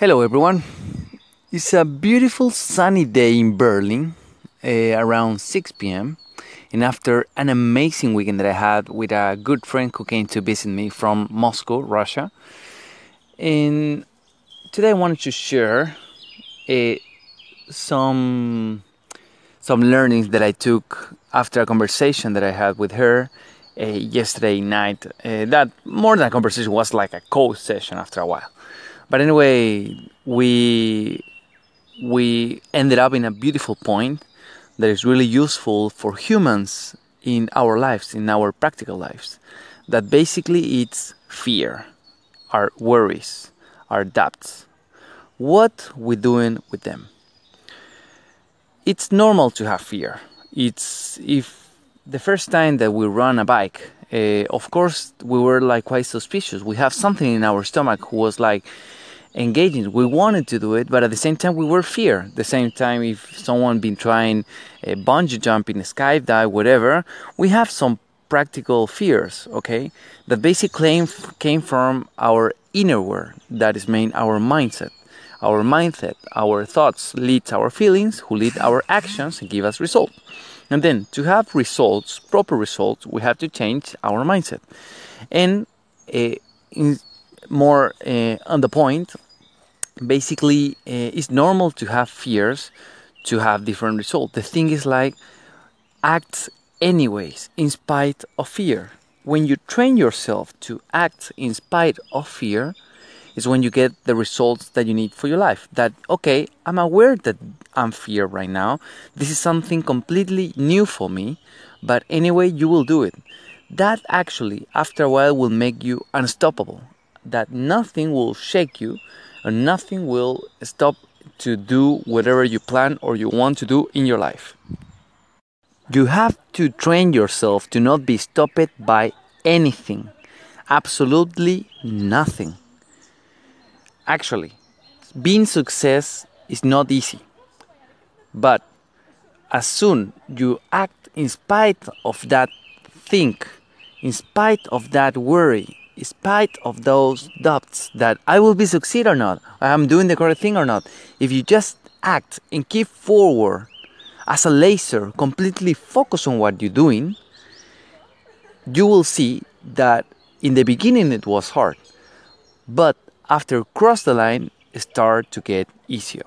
Hello, everyone. It's a beautiful sunny day in Berlin uh, around 6 p.m. And after an amazing weekend that I had with a good friend who came to visit me from Moscow, Russia. And today I wanted to share uh, some some learnings that I took after a conversation that I had with her uh, yesterday night. That more than a conversation was like a co session after a while. But anyway, we we ended up in a beautiful point that is really useful for humans in our lives, in our practical lives. That basically it's fear, our worries, our doubts. What we doing with them? It's normal to have fear. It's if the first time that we run a bike, uh, of course we were like quite suspicious. We have something in our stomach who was like engaging. We wanted to do it, but at the same time, we were fear. at The same time, if someone been trying a bungee jumping, skydive, whatever, we have some practical fears. Okay, that basically came came from our inner world. That is main our mindset. Our mindset, our thoughts lead our feelings, who lead our actions and give us results. And then to have results, proper results, we have to change our mindset. And uh, in, more uh, on the point, basically, uh, it's normal to have fears to have different results. The thing is like act anyways in spite of fear. When you train yourself to act in spite of fear, is when you get the results that you need for your life. That okay, I'm aware that I'm fear right now. This is something completely new for me, but anyway, you will do it. That actually, after a while, will make you unstoppable that nothing will shake you and nothing will stop to do whatever you plan or you want to do in your life. You have to train yourself to not be stopped by anything, absolutely nothing. Actually, being success is not easy. But as soon you act in spite of that think, in spite of that worry, in spite of those doubts that I will be succeed or not, I'm doing the correct thing or not, if you just act and keep forward as a laser, completely focus on what you're doing, you will see that in the beginning it was hard, but after cross the line, start to get easier.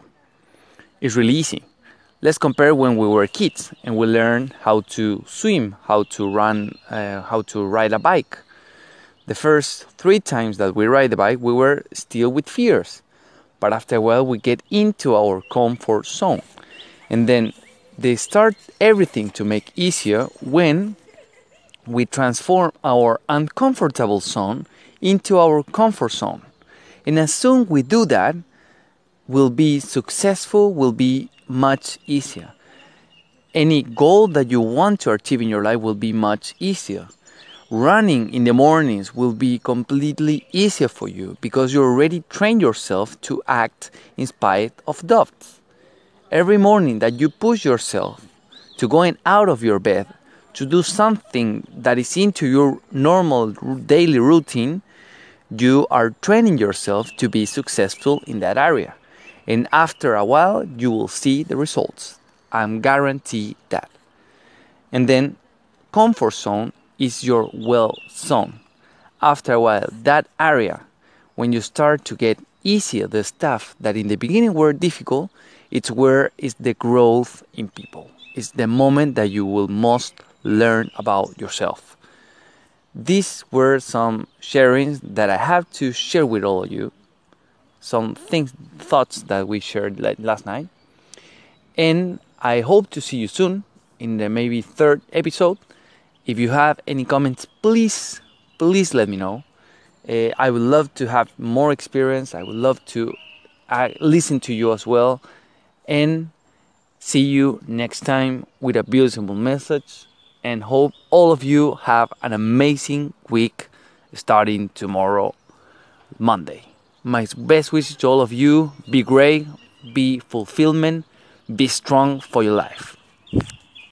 It's really easy. Let's compare when we were kids and we learned how to swim, how to run, uh, how to ride a bike the first three times that we ride the bike, we were still with fears. But after a while, we get into our comfort zone. And then they start everything to make easier when we transform our uncomfortable zone into our comfort zone. And as soon we do that, will be successful, will be much easier. Any goal that you want to achieve in your life will be much easier running in the mornings will be completely easier for you because you already trained yourself to act in spite of doubts. Every morning that you push yourself to going out of your bed to do something that is into your normal daily routine, you are training yourself to be successful in that area. And after a while, you will see the results. I'm guarantee that. And then comfort zone is your well zone. After a while, that area, when you start to get easier the stuff that in the beginning were difficult, it's where is the growth in people. It's the moment that you will most learn about yourself. These were some sharings that I have to share with all of you. Some things, thoughts that we shared last night. And I hope to see you soon in the maybe third episode if you have any comments, please, please let me know. Uh, I would love to have more experience. I would love to uh, listen to you as well. And see you next time with a beautiful message. And hope all of you have an amazing week starting tomorrow, Monday. My best wishes to all of you be great, be fulfillment, be strong for your life.